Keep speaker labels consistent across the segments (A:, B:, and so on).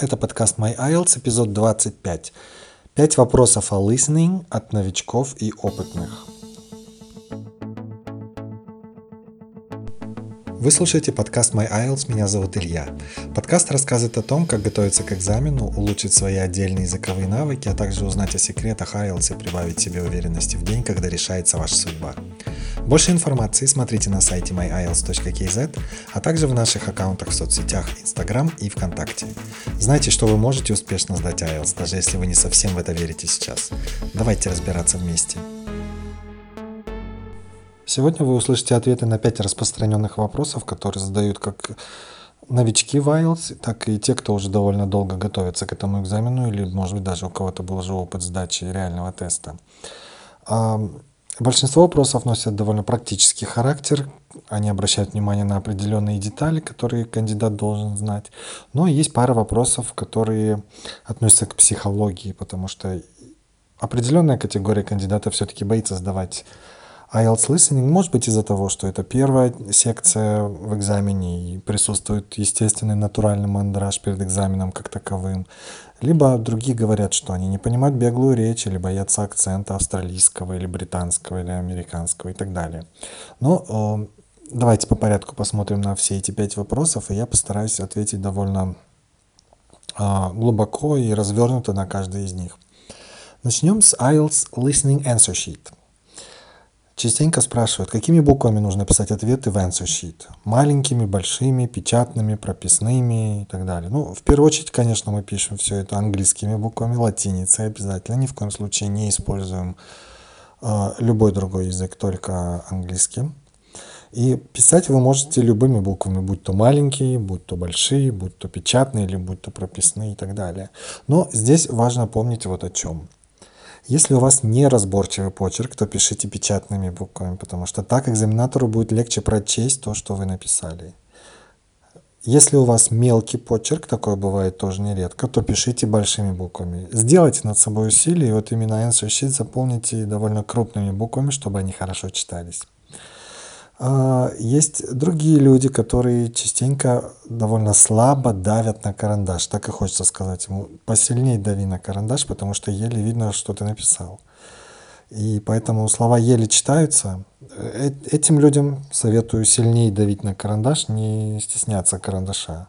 A: Это подкаст My IELTS, эпизод 25. Пять вопросов о listening от новичков и опытных. Вы слушаете подкаст My IELTS, меня зовут Илья. Подкаст рассказывает о том, как готовиться к экзамену, улучшить свои отдельные языковые навыки, а также узнать о секретах IELTS и прибавить себе уверенности в день, когда решается ваша судьба. Больше информации смотрите на сайте myiles.kz, а также в наших аккаунтах в соцсетях Instagram и ВКонтакте. Знайте, что вы можете успешно сдать IELTS, даже если вы не совсем в это верите сейчас. Давайте разбираться вместе. Сегодня вы услышите ответы на 5 распространенных вопросов, которые задают как новички в IELTS, так и те, кто уже довольно долго готовится к этому экзамену, или, может быть, даже у кого-то был уже опыт сдачи реального теста. Большинство вопросов носят довольно практический характер, они обращают внимание на определенные детали, которые кандидат должен знать. Но есть пара вопросов, которые относятся к психологии, потому что определенная категория кандидатов все-таки боится сдавать IELTS listening может быть из-за того, что это первая секция в экзамене и присутствует естественный натуральный мандраж перед экзаменом как таковым. Либо другие говорят, что они не понимают беглую речь или боятся акцента австралийского или британского или американского и так далее. Но э, давайте по порядку посмотрим на все эти пять вопросов, и я постараюсь ответить довольно э, глубоко и развернуто на каждый из них. Начнем с IELTS Listening Answer Sheet. Частенько спрашивают, какими буквами нужно писать ответы в answer sheet. Маленькими, большими, печатными, прописными и так далее. Ну, в первую очередь, конечно, мы пишем все это английскими буквами, латиницей обязательно. Ни в коем случае не используем э, любой другой язык, только английский. И писать вы можете любыми буквами, будь то маленькие, будь то большие, будь то печатные или будь то прописные и так далее. Но здесь важно помнить вот о чем. Если у вас неразборчивый почерк, то пишите печатными буквами, потому что так экзаменатору будет легче прочесть то, что вы написали. Если у вас мелкий почерк, такое бывает тоже нередко, то пишите большими буквами. Сделайте над собой усилие, и вот именно answer sheet заполните довольно крупными буквами, чтобы они хорошо читались. А, есть другие люди, которые частенько довольно слабо давят на карандаш. Так и хочется сказать ему, посильнее дави на карандаш, потому что еле видно, что ты написал. И поэтому слова еле читаются. Э, этим людям советую сильнее давить на карандаш, не стесняться карандаша.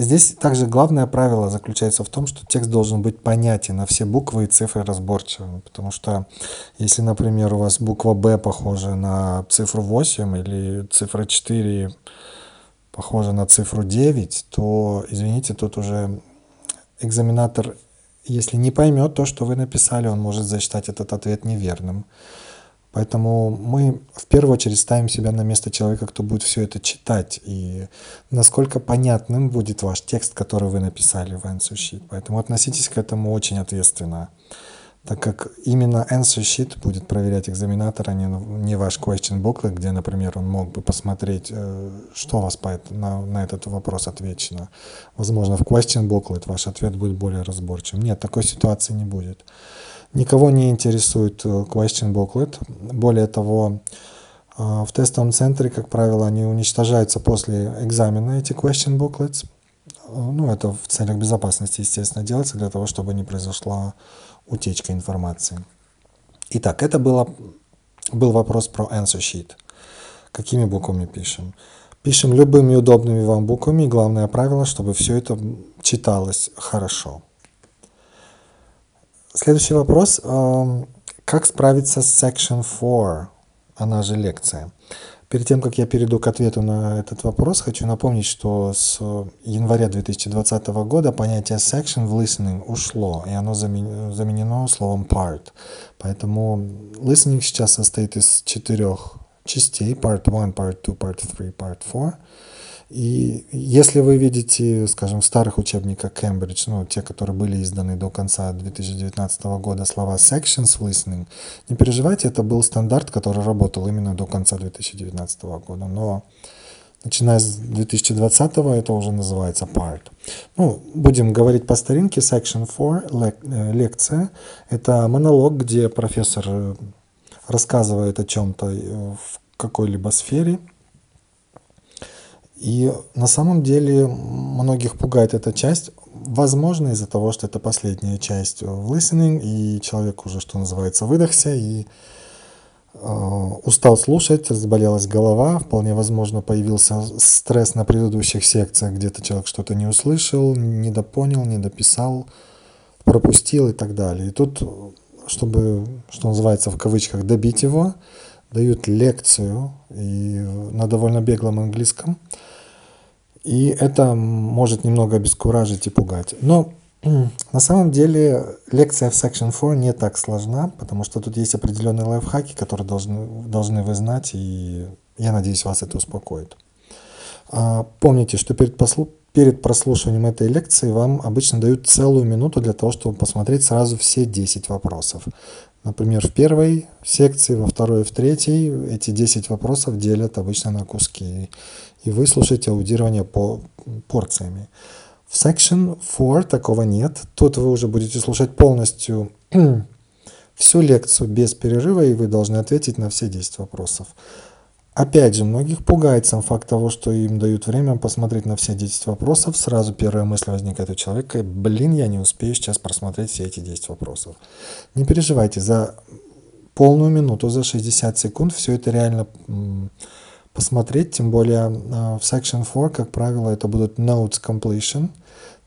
A: Здесь также главное правило заключается в том, что текст должен быть понятен, на все буквы и цифры разборчивыми. Потому что если, например, у вас буква «Б» похожа на цифру 8 или цифра 4 похожа на цифру 9, то, извините, тут уже экзаменатор, если не поймет то, что вы написали, он может засчитать этот ответ неверным. Поэтому мы в первую очередь ставим себя на место человека, кто будет все это читать, и насколько понятным будет ваш текст, который вы написали в answer sheet. Поэтому относитесь к этому очень ответственно, так как именно answer sheet будет проверять экзаменатор, а не, не ваш question booklet, где, например, он мог бы посмотреть, э, что у вас по, на, на этот вопрос отвечено. Возможно, в question booklet ваш ответ будет более разборчивым. Нет, такой ситуации не будет. Никого не интересует э, question booklet. Более того, э, в тестовом центре, как правило, они уничтожаются после экзамена, эти question booklets. Э, ну, это в целях безопасности, естественно, делается для того, чтобы не произошла утечка информации. Итак, это было, был вопрос про answer sheet. Какими буквами пишем? Пишем любыми удобными вам буквами. Главное правило, чтобы все это читалось хорошо. Следующий вопрос. Как справиться с Section 4, она же лекция? Перед тем, как я перейду к ответу на этот вопрос, хочу напомнить, что с января 2020 года понятие section в listening ушло, и оно заменено словом part. Поэтому listening сейчас состоит из четырех частей. Part 1, Part 2, Part 3, Part 4. И если вы видите, скажем, в старых учебниках Cambridge, ну, те, которые были изданы до конца 2019 года, слова sections listening, не переживайте, это был стандарт, который работал именно до конца 2019 года. Но начиная с 2020 это уже называется part. Ну, будем говорить по старинке, section 4, э, лекция, это монолог, где профессор рассказывает о чем-то э, в какой-либо сфере, и на самом деле многих пугает эта часть, возможно, из-за того, что это последняя часть в listening, и человек уже, что называется, выдохся и э, устал слушать, разболелась голова, вполне возможно, появился стресс на предыдущих секциях, где-то человек что-то не услышал, недопонял, недописал, пропустил и так далее. И тут, чтобы, что называется, в кавычках, добить его, дают лекцию и на довольно беглом английском – и это может немного обескуражить и пугать. Но на самом деле лекция в Section 4 не так сложна, потому что тут есть определенные лайфхаки, которые должны, должны вы знать, и я надеюсь, вас это успокоит. А, помните, что перед, послу, перед прослушиванием этой лекции вам обычно дают целую минуту для того, чтобы посмотреть сразу все 10 вопросов. Например, в первой секции, во второй и в третьей эти 10 вопросов делят обычно на куски и вы слушаете аудирование по порциями. В Section 4 такого нет. Тут вы уже будете слушать полностью всю лекцию без перерыва, и вы должны ответить на все 10 вопросов. Опять же, многих пугает сам факт того, что им дают время посмотреть на все 10 вопросов. Сразу первая мысль возникает у человека, блин, я не успею сейчас просмотреть все эти 10 вопросов. Не переживайте, за полную минуту, за 60 секунд все это реально посмотреть, тем более а, в Section 4, как правило, это будут Notes Completion,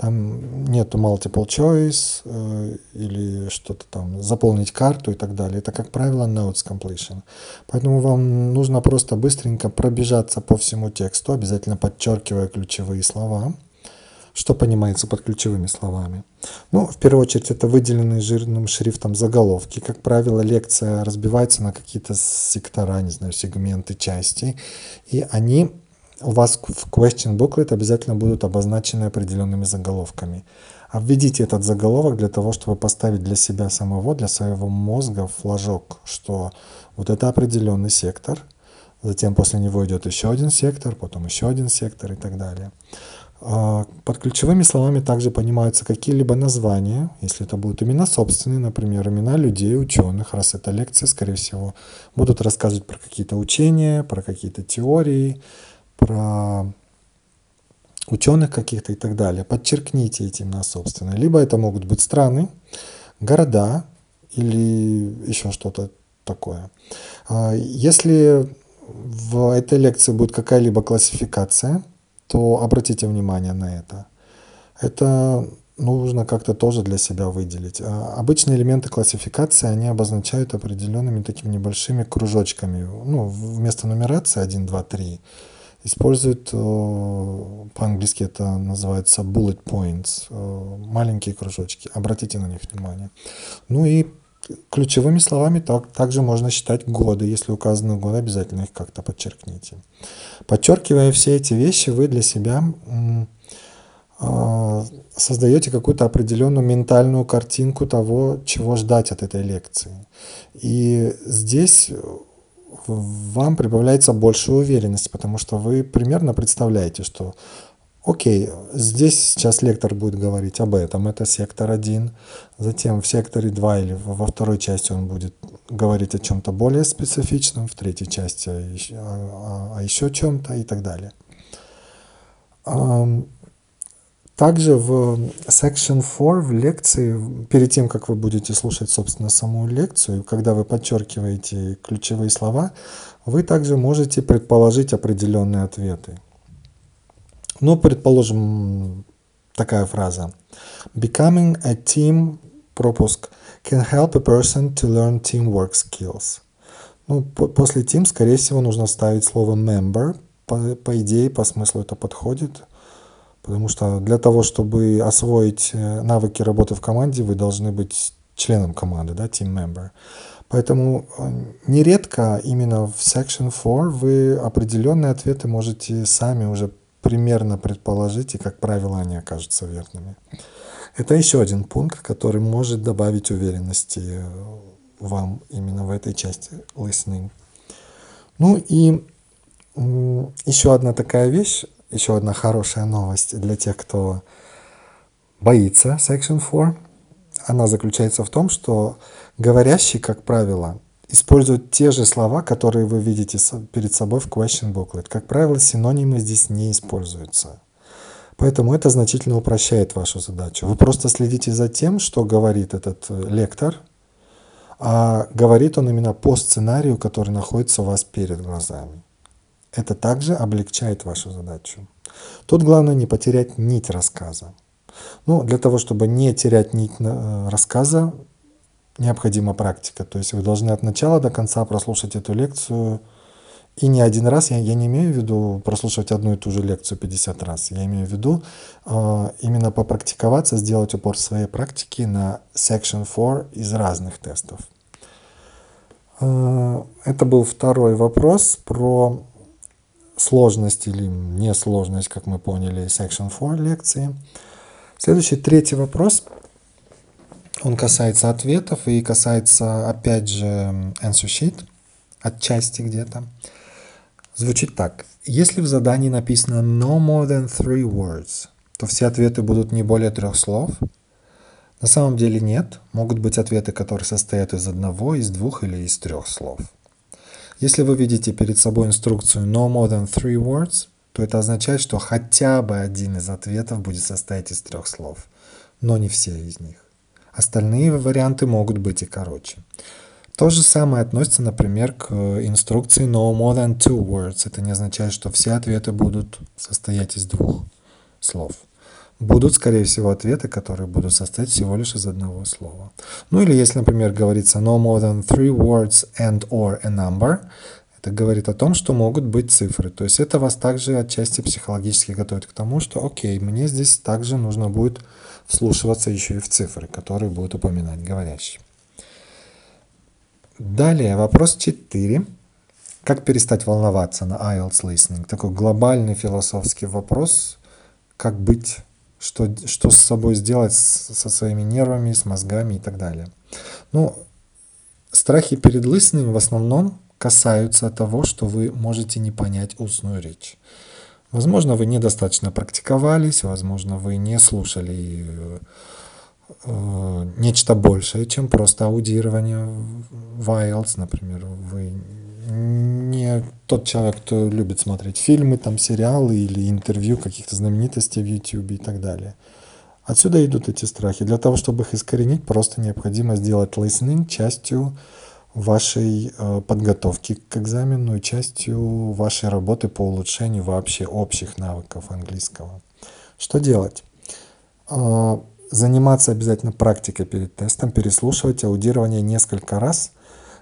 A: там нету multiple choice э, или что-то там, заполнить карту и так далее. Это, как правило, notes completion. Поэтому вам нужно просто быстренько пробежаться по всему тексту, обязательно подчеркивая ключевые слова что понимается под ключевыми словами. Ну, в первую очередь, это выделенные жирным шрифтом заголовки. Как правило, лекция разбивается на какие-то сектора, не знаю, сегменты, части, и они у вас в question booklet обязательно будут обозначены определенными заголовками. Обведите этот заголовок для того, чтобы поставить для себя самого, для своего мозга флажок, что вот это определенный сектор, затем после него идет еще один сектор, потом еще один сектор и так далее. А, под ключевыми словами также понимаются какие-либо названия, если это будут имена собственные, например, имена людей, ученых, раз это лекция, скорее всего, будут рассказывать про какие-то учения, про какие-то теории, про ученых каких-то и так далее. Подчеркните эти имена собственные. Либо это могут быть страны, города или еще что-то такое. А, если в этой лекции будет какая-либо классификация, то обратите внимание на это. Это нужно как-то тоже для себя выделить. А, обычные элементы классификации, они обозначают определенными такими небольшими кружочками. Ну, вместо нумерации 1, 2, 3 используют, э, по-английски это называется bullet points, э, маленькие кружочки. Обратите на них внимание. Ну и ключевыми словами так, также можно считать годы. Если указаны годы, обязательно их как-то подчеркните. Подчеркивая все эти вещи, вы для себя э, создаете какую-то определенную ментальную картинку того, чего ждать от этой лекции. И здесь вам прибавляется больше уверенности, потому что вы примерно представляете, что Окей, здесь сейчас лектор будет говорить об этом, это сектор 1. Затем в секторе 2 или во второй части он будет говорить о чем-то более специфичном, в третьей части о, о, о еще чем-то и так далее. Также в Section 4 в лекции, перед тем, как вы будете слушать, собственно, саму лекцию, когда вы подчеркиваете ключевые слова, вы также можете предположить определенные ответы. Ну, предположим, такая фраза. Becoming a team пропуск can help a person to learn teamwork skills. Ну, по после team, скорее всего, нужно вставить слово member. По, по идее, по смыслу это подходит. Потому что для того, чтобы освоить э, навыки работы в команде, вы должны быть членом команды, да, team member. Поэтому э, нередко именно в Section 4 вы определенные ответы можете сами уже примерно предположить, и, как правило, они окажутся верными. Это еще один пункт, который может добавить уверенности э, вам именно в этой части listening. Ну и еще одна такая вещь, еще одна хорошая новость для тех, кто боится Section 4. Она заключается в том, что говорящий, как правило, используют те же слова, которые вы видите перед собой в question booklet. Как правило, синонимы здесь не используются. Поэтому это значительно упрощает вашу задачу. Вы просто следите за тем, что говорит этот э, лектор, а говорит он именно по сценарию, который находится у вас перед глазами. Это также облегчает вашу задачу. Тут главное не потерять нить рассказа. Ну, для того, чтобы не терять нить э, рассказа, необходима практика. То есть вы должны от начала до конца прослушать эту лекцию. И не один раз, я, я не имею в виду прослушать одну и ту же лекцию 50 раз. Я имею в виду э, именно попрактиковаться, сделать упор своей практики на Section 4 из разных тестов. Э, это был второй вопрос про сложность или несложность, как мы поняли, Section 4 лекции. Следующий, третий вопрос. Он касается ответов и касается, опять же, answer sheet, отчасти где-то. Звучит так. Если в задании написано no more than three words, то все ответы будут не более трех слов. На самом деле нет. Могут быть ответы, которые состоят из одного, из двух или из трех слов. Если вы видите перед собой инструкцию no more than three words, то это означает, что хотя бы один из ответов будет состоять из трех слов, но не все из них. Остальные варианты могут быть и короче. То же самое относится, например, к инструкции no more than two words. Это не означает, что все ответы будут состоять из двух слов. Будут, скорее всего, ответы, которые будут состоять всего лишь из одного слова. Ну или если, например, говорится no more than three words and or a number, это говорит о том, что могут быть цифры. То есть это вас также отчасти психологически готовит к тому, что окей, мне здесь также нужно будет вслушиваться еще и в цифры, которые будут упоминать говорящий. Далее, вопрос 4. Как перестать волноваться на IELTS listening? Такой глобальный философский вопрос. Как быть, что, что с собой сделать со своими нервами, с мозгами и так далее. Ну, страхи перед listening в основном касаются того, что вы можете не понять устную речь. Возможно, вы недостаточно практиковались, возможно, вы не слушали э, нечто большее, чем просто аудирование в IELTS, например. Вы не тот человек, кто любит смотреть фильмы, там, сериалы или интервью каких-то знаменитостей в YouTube и так далее. Отсюда идут эти страхи. Для того, чтобы их искоренить, просто необходимо сделать listening частью вашей э, подготовки к экзамену и частью вашей работы по улучшению вообще общих навыков английского. Что делать? Э, заниматься обязательно практикой перед тестом, переслушивать аудирование несколько раз,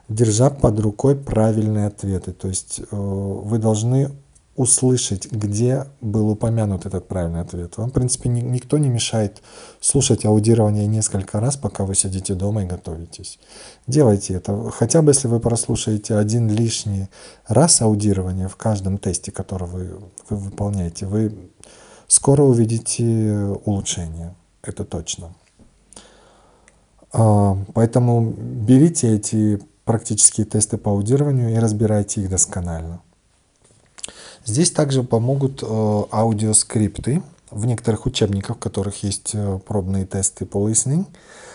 A: держа под рукой правильные ответы. То есть э, вы должны услышать, где был упомянут этот правильный ответ. Вам, в принципе, ни, никто не мешает слушать аудирование несколько раз, пока вы сидите дома и готовитесь. Делайте это. Хотя бы если вы прослушаете один лишний раз аудирование в каждом тесте, который вы, вы выполняете, вы скоро увидите улучшение. Это точно. А, поэтому берите эти практические тесты по аудированию и разбирайте их досконально. Здесь также помогут э, аудиоскрипты. В некоторых учебниках, в которых есть э, пробные тесты по listening,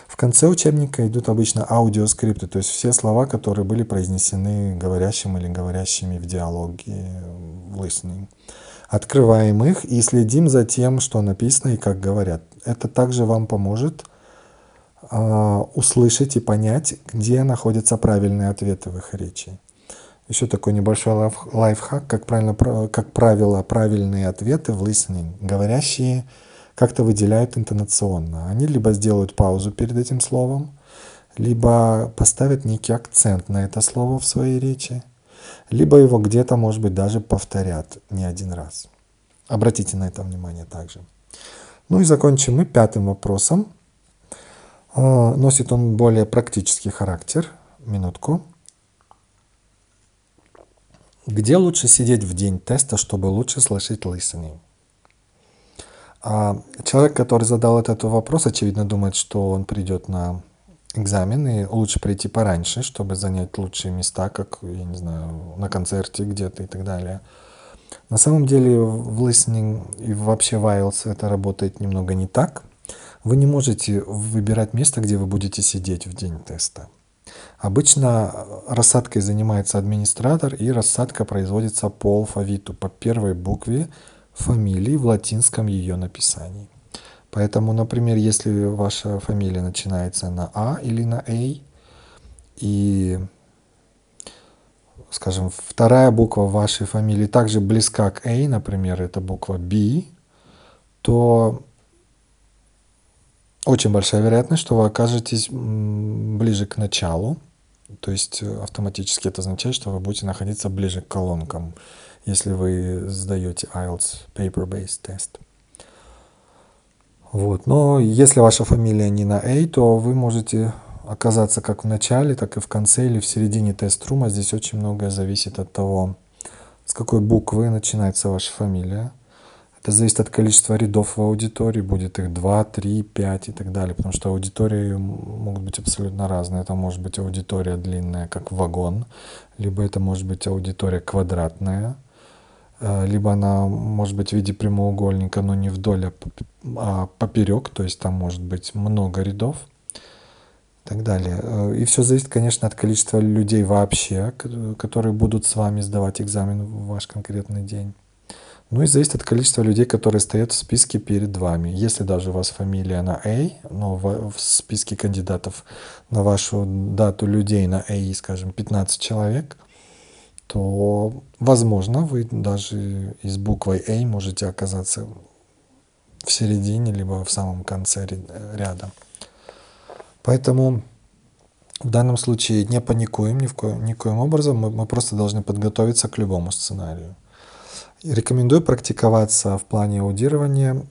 A: в конце учебника идут обычно аудиоскрипты, то есть все слова, которые были произнесены говорящим или говорящими в диалоге в listening. Открываем их и следим за тем, что написано и как говорят. Это также вам поможет э, услышать и понять, где находятся правильные ответы в их речи. Еще такой небольшой лайф, лайфхак, как, правильно, как правило, правильные ответы в listening, говорящие как-то выделяют интонационно. Они либо сделают паузу перед этим словом, либо поставят некий акцент на это слово в своей речи, либо его где-то, может быть, даже повторят не один раз. Обратите на это внимание также. Ну и закончим мы пятым вопросом. А, носит он более практический характер. Минутку. Где лучше сидеть в день теста, чтобы лучше слышать listening? А человек, который задал этот вопрос, очевидно думает, что он придет на экзамен, и лучше прийти пораньше, чтобы занять лучшие места, как, я не знаю, на концерте где-то и так далее. На самом деле в listening и вообще в IELTS это работает немного не так. Вы не можете выбирать место, где вы будете сидеть в день теста. Обычно рассадкой занимается администратор, и рассадка производится по алфавиту, по первой букве фамилии в латинском ее написании. Поэтому, например, если ваша фамилия начинается на А или на А, и, скажем, вторая буква вашей фамилии также близка к А, например, это буква B, то очень большая вероятность, что вы окажетесь ближе к началу, то есть э, автоматически это означает, что вы будете находиться ближе к колонкам, если вы сдаете IELTS paper-based тест. Вот. Но если ваша фамилия не на A, то вы можете оказаться как в начале, так и в конце или в середине тест-рума. Здесь очень многое зависит от того, с какой буквы начинается ваша фамилия. Это зависит от количества рядов в аудитории, будет их 2, 3, 5 и так далее, потому что аудитории могут быть абсолютно разные. Это может быть аудитория длинная, как вагон, либо это может быть аудитория квадратная, э, либо она может быть в виде прямоугольника, но не вдоль, а, а поперек, то есть там может быть много рядов и так далее. Э, и все зависит, конечно, от количества людей вообще, которые будут с вами сдавать экзамен в ваш конкретный день. Ну и зависит от количества людей, которые стоят в списке перед вами. Если даже у вас фамилия на A, но в, списке кандидатов на вашу дату людей на A, скажем, 15 человек, то, возможно, вы даже из буквой A можете оказаться в середине, либо в самом конце ряда. Поэтому в данном случае не паникуем ни в коем, никоим образом, мы, мы просто должны подготовиться к любому сценарию. Рекомендую практиковаться в плане аудирования,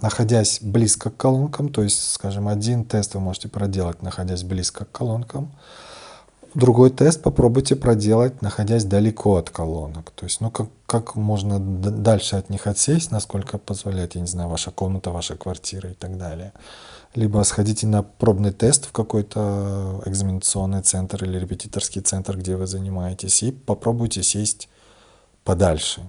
A: находясь близко к колонкам, то есть, скажем, один тест вы можете проделать, находясь близко к колонкам, другой тест попробуйте проделать, находясь далеко от колонок. То есть, ну, как, как можно дальше от них отсесть, насколько позволяет, я не знаю, ваша комната, ваша квартира и так далее. Либо сходите на пробный тест в какой-то экзаменационный центр или репетиторский центр, где вы занимаетесь, и попробуйте сесть подальше.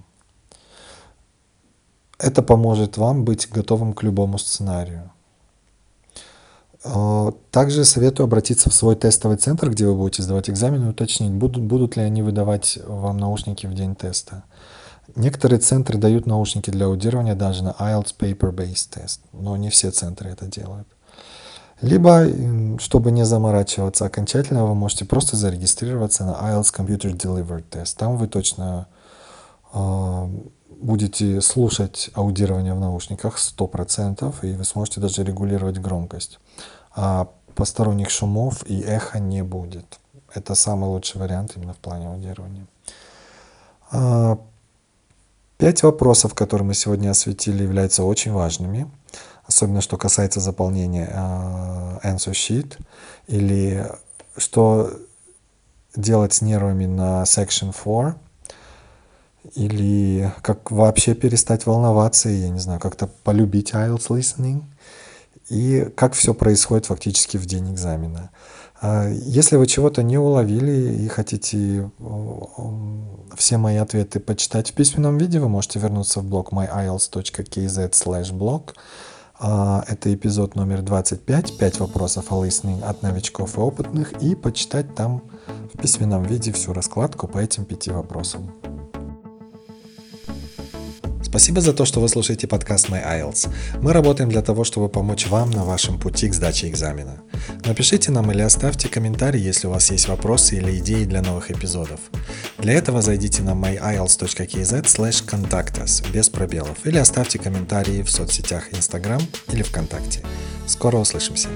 A: Это поможет вам быть готовым к любому сценарию. А, также советую обратиться в свой тестовый центр, где вы будете сдавать экзамен, и уточнить, будут, будут ли они выдавать вам наушники в день теста. Некоторые центры дают наушники для аудирования даже на IELTS Paper-Based тест, но не все центры это делают. Либо, чтобы не заморачиваться окончательно, вы можете просто зарегистрироваться на IELTS Computer Delivered Test. Там вы точно будете слушать аудирование в наушниках 100%, и вы сможете даже регулировать громкость. А посторонних шумов и эха не будет. Это самый лучший вариант именно в плане аудирования. А, пять вопросов, которые мы сегодня осветили, являются очень важными, особенно что касается заполнения а, answer sheet или что делать с нервами на section 4, или как вообще перестать волноваться, я не знаю, как-то полюбить IELTS listening, и как все происходит фактически в день экзамена. А если вы чего-то не уловили и хотите все мои ответы почитать в письменном виде, вы можете вернуться в блог myiles.kz blog. А, это эпизод номер 25, 5 вопросов о listening от новичков и опытных, и почитать там в письменном виде всю раскладку по этим пяти вопросам. Спасибо за то, что вы слушаете подкаст My IELTS. Мы работаем для того, чтобы помочь вам на вашем пути к сдаче экзамена. Напишите нам или оставьте комментарий, если у вас есть вопросы или идеи для новых эпизодов. Для этого зайдите на myielts.kz slash contact без пробелов или оставьте комментарии в соцсетях Instagram или ВКонтакте. Скоро услышимся!